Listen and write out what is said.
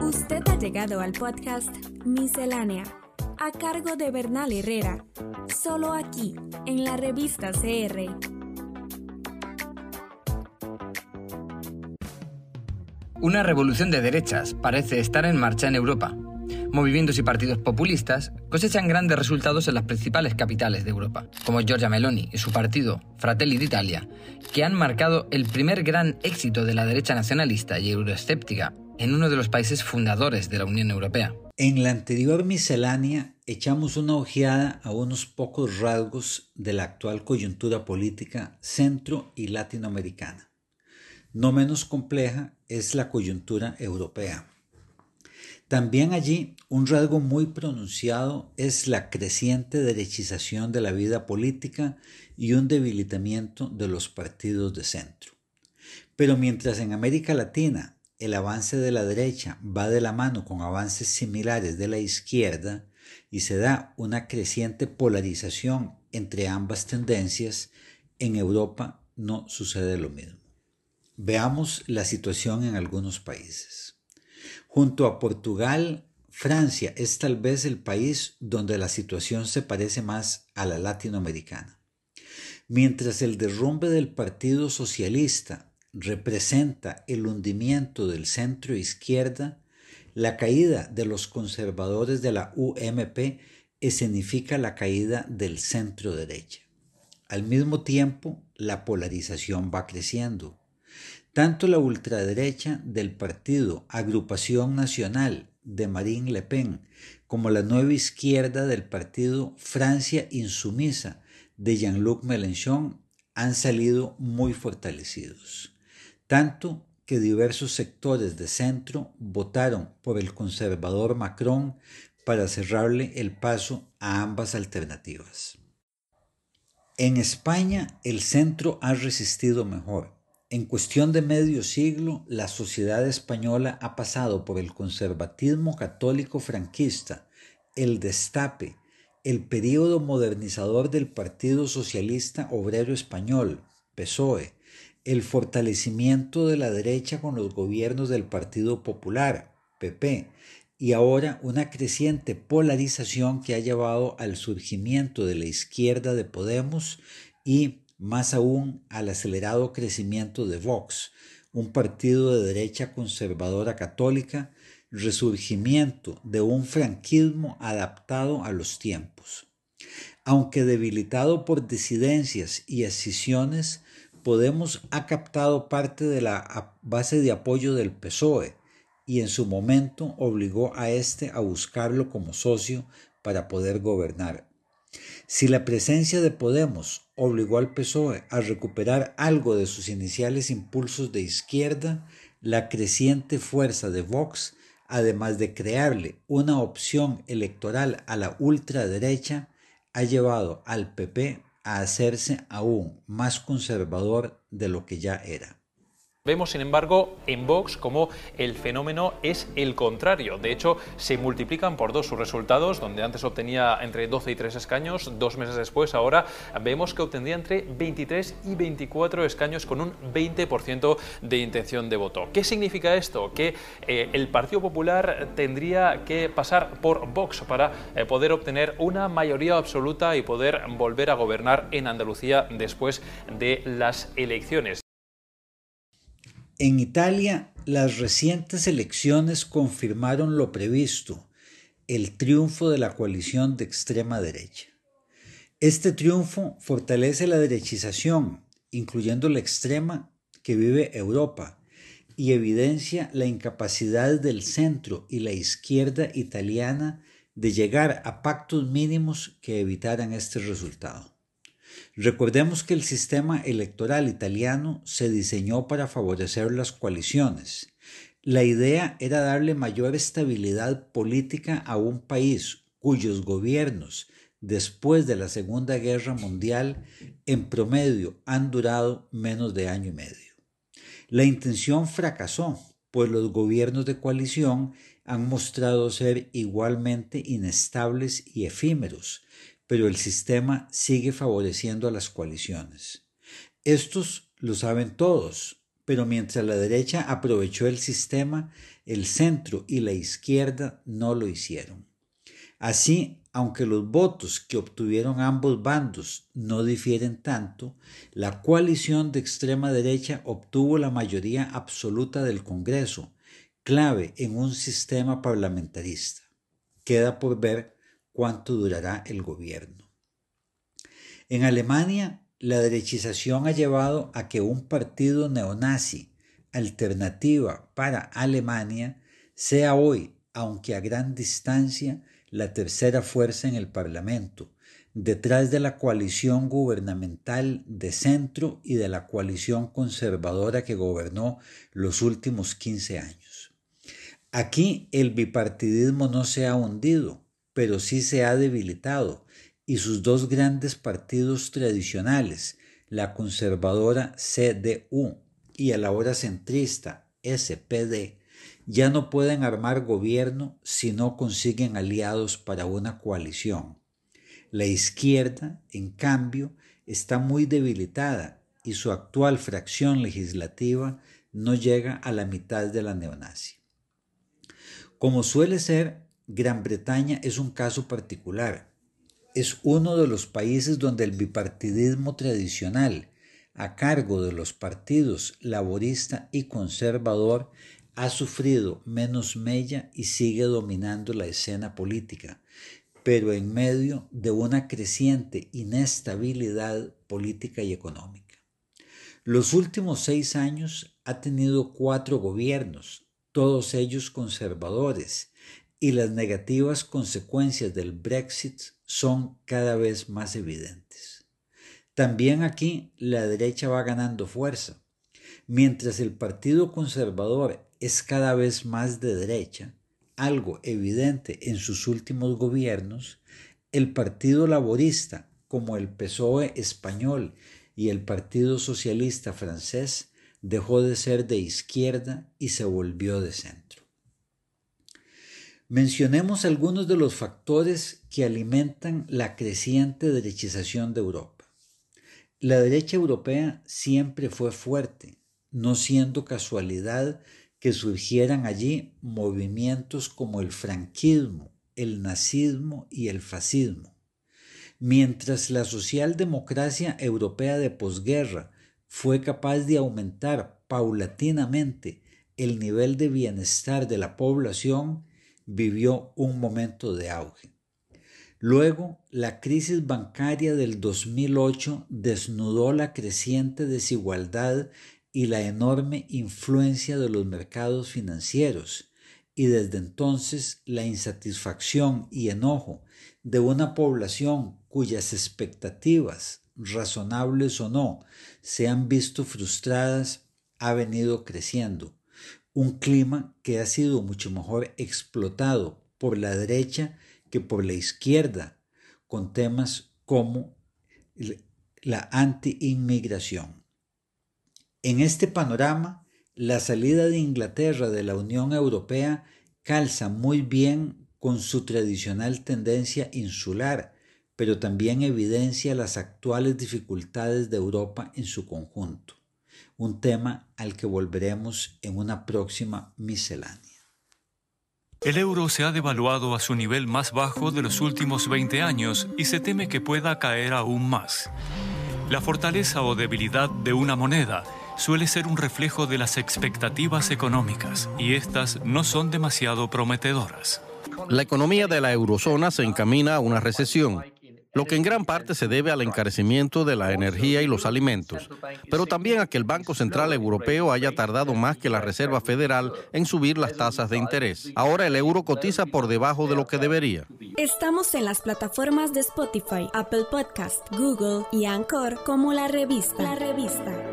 Usted ha llegado al podcast Miscelánea, a cargo de Bernal Herrera, solo aquí, en la revista CR. Una revolución de derechas parece estar en marcha en Europa. Movimientos y partidos populistas cosechan grandes resultados en las principales capitales de Europa, como Giorgia Meloni y su partido Fratelli d'Italia, que han marcado el primer gran éxito de la derecha nacionalista y euroescéptica en uno de los países fundadores de la Unión Europea. En la anterior miscelánea echamos una ojeada a unos pocos rasgos de la actual coyuntura política centro y latinoamericana. No menos compleja es la coyuntura europea. También allí un rasgo muy pronunciado es la creciente derechización de la vida política y un debilitamiento de los partidos de centro. Pero mientras en América Latina el avance de la derecha va de la mano con avances similares de la izquierda y se da una creciente polarización entre ambas tendencias, en Europa no sucede lo mismo. Veamos la situación en algunos países. Junto a Portugal, Francia es tal vez el país donde la situación se parece más a la latinoamericana. Mientras el derrumbe del Partido Socialista representa el hundimiento del centro izquierda, la caída de los conservadores de la UMP escenifica la caída del centro derecha. Al mismo tiempo, la polarización va creciendo. Tanto la ultraderecha del partido Agrupación Nacional de Marine Le Pen como la nueva izquierda del partido Francia Insumisa de Jean-Luc Mélenchon han salido muy fortalecidos. Tanto que diversos sectores de centro votaron por el conservador Macron para cerrarle el paso a ambas alternativas. En España el centro ha resistido mejor en cuestión de medio siglo, la sociedad española ha pasado por el conservatismo católico franquista, el destape, el período modernizador del Partido Socialista Obrero Español, PSOE, el fortalecimiento de la derecha con los gobiernos del Partido Popular, PP, y ahora una creciente polarización que ha llevado al surgimiento de la izquierda de Podemos y más aún al acelerado crecimiento de Vox, un partido de derecha conservadora católica, resurgimiento de un franquismo adaptado a los tiempos. Aunque debilitado por disidencias y escisiones, Podemos ha captado parte de la base de apoyo del PSOE y en su momento obligó a éste a buscarlo como socio para poder gobernar. Si la presencia de Podemos obligó al PSOE a recuperar algo de sus iniciales impulsos de izquierda, la creciente fuerza de Vox, además de crearle una opción electoral a la ultraderecha, ha llevado al PP a hacerse aún más conservador de lo que ya era. Vemos, sin embargo, en Vox como el fenómeno es el contrario. De hecho, se multiplican por dos sus resultados, donde antes obtenía entre 12 y 3 escaños, dos meses después, ahora vemos que obtendría entre 23 y 24 escaños con un 20% de intención de voto. ¿Qué significa esto? Que eh, el Partido Popular tendría que pasar por Vox para eh, poder obtener una mayoría absoluta y poder volver a gobernar en Andalucía después de las elecciones. En Italia, las recientes elecciones confirmaron lo previsto, el triunfo de la coalición de extrema derecha. Este triunfo fortalece la derechización, incluyendo la extrema que vive Europa, y evidencia la incapacidad del centro y la izquierda italiana de llegar a pactos mínimos que evitaran este resultado. Recordemos que el sistema electoral italiano se diseñó para favorecer las coaliciones. La idea era darle mayor estabilidad política a un país cuyos gobiernos, después de la Segunda Guerra Mundial, en promedio han durado menos de año y medio. La intención fracasó, pues los gobiernos de coalición han mostrado ser igualmente inestables y efímeros, pero el sistema sigue favoreciendo a las coaliciones. Estos lo saben todos, pero mientras la derecha aprovechó el sistema, el centro y la izquierda no lo hicieron. Así, aunque los votos que obtuvieron ambos bandos no difieren tanto, la coalición de extrema derecha obtuvo la mayoría absoluta del Congreso, clave en un sistema parlamentarista. Queda por ver cuánto durará el gobierno. En Alemania, la derechización ha llevado a que un partido neonazi, alternativa para Alemania, sea hoy, aunque a gran distancia, la tercera fuerza en el Parlamento, detrás de la coalición gubernamental de centro y de la coalición conservadora que gobernó los últimos 15 años. Aquí el bipartidismo no se ha hundido, pero sí se ha debilitado, y sus dos grandes partidos tradicionales, la conservadora CDU y el ahora centrista SPD, ya no pueden armar gobierno si no consiguen aliados para una coalición. La izquierda, en cambio, está muy debilitada y su actual fracción legislativa no llega a la mitad de la neonazi. Como suele ser, Gran Bretaña es un caso particular. Es uno de los países donde el bipartidismo tradicional, a cargo de los partidos laborista y conservador, ha sufrido menos mella y sigue dominando la escena política, pero en medio de una creciente inestabilidad política y económica. Los últimos seis años ha tenido cuatro gobiernos, todos ellos conservadores, y las negativas consecuencias del Brexit son cada vez más evidentes. También aquí la derecha va ganando fuerza. Mientras el Partido Conservador es cada vez más de derecha, algo evidente en sus últimos gobiernos, el Partido Laborista, como el PSOE español y el Partido Socialista francés, dejó de ser de izquierda y se volvió de centro. Mencionemos algunos de los factores que alimentan la creciente derechización de Europa. La derecha europea siempre fue fuerte, no siendo casualidad que surgieran allí movimientos como el franquismo, el nazismo y el fascismo. Mientras la socialdemocracia europea de posguerra fue capaz de aumentar paulatinamente el nivel de bienestar de la población, vivió un momento de auge. Luego, la crisis bancaria del 2008 desnudó la creciente desigualdad y la enorme influencia de los mercados financieros, y desde entonces la insatisfacción y enojo de una población cuyas expectativas, razonables o no, se han visto frustradas, ha venido creciendo. Un clima que ha sido mucho mejor explotado por la derecha que por la izquierda, con temas como la anti-inmigración. En este panorama, la salida de Inglaterra de la Unión Europea calza muy bien con su tradicional tendencia insular, pero también evidencia las actuales dificultades de Europa en su conjunto, un tema al que volveremos en una próxima miscelánea. El euro se ha devaluado a su nivel más bajo de los últimos 20 años y se teme que pueda caer aún más. La fortaleza o debilidad de una moneda suele ser un reflejo de las expectativas económicas y estas no son demasiado prometedoras. La economía de la eurozona se encamina a una recesión lo que en gran parte se debe al encarecimiento de la energía y los alimentos, pero también a que el Banco Central Europeo haya tardado más que la Reserva Federal en subir las tasas de interés. Ahora el euro cotiza por debajo de lo que debería. Estamos en las plataformas de Spotify, Apple Podcast, Google y Anchor como la revista. La revista.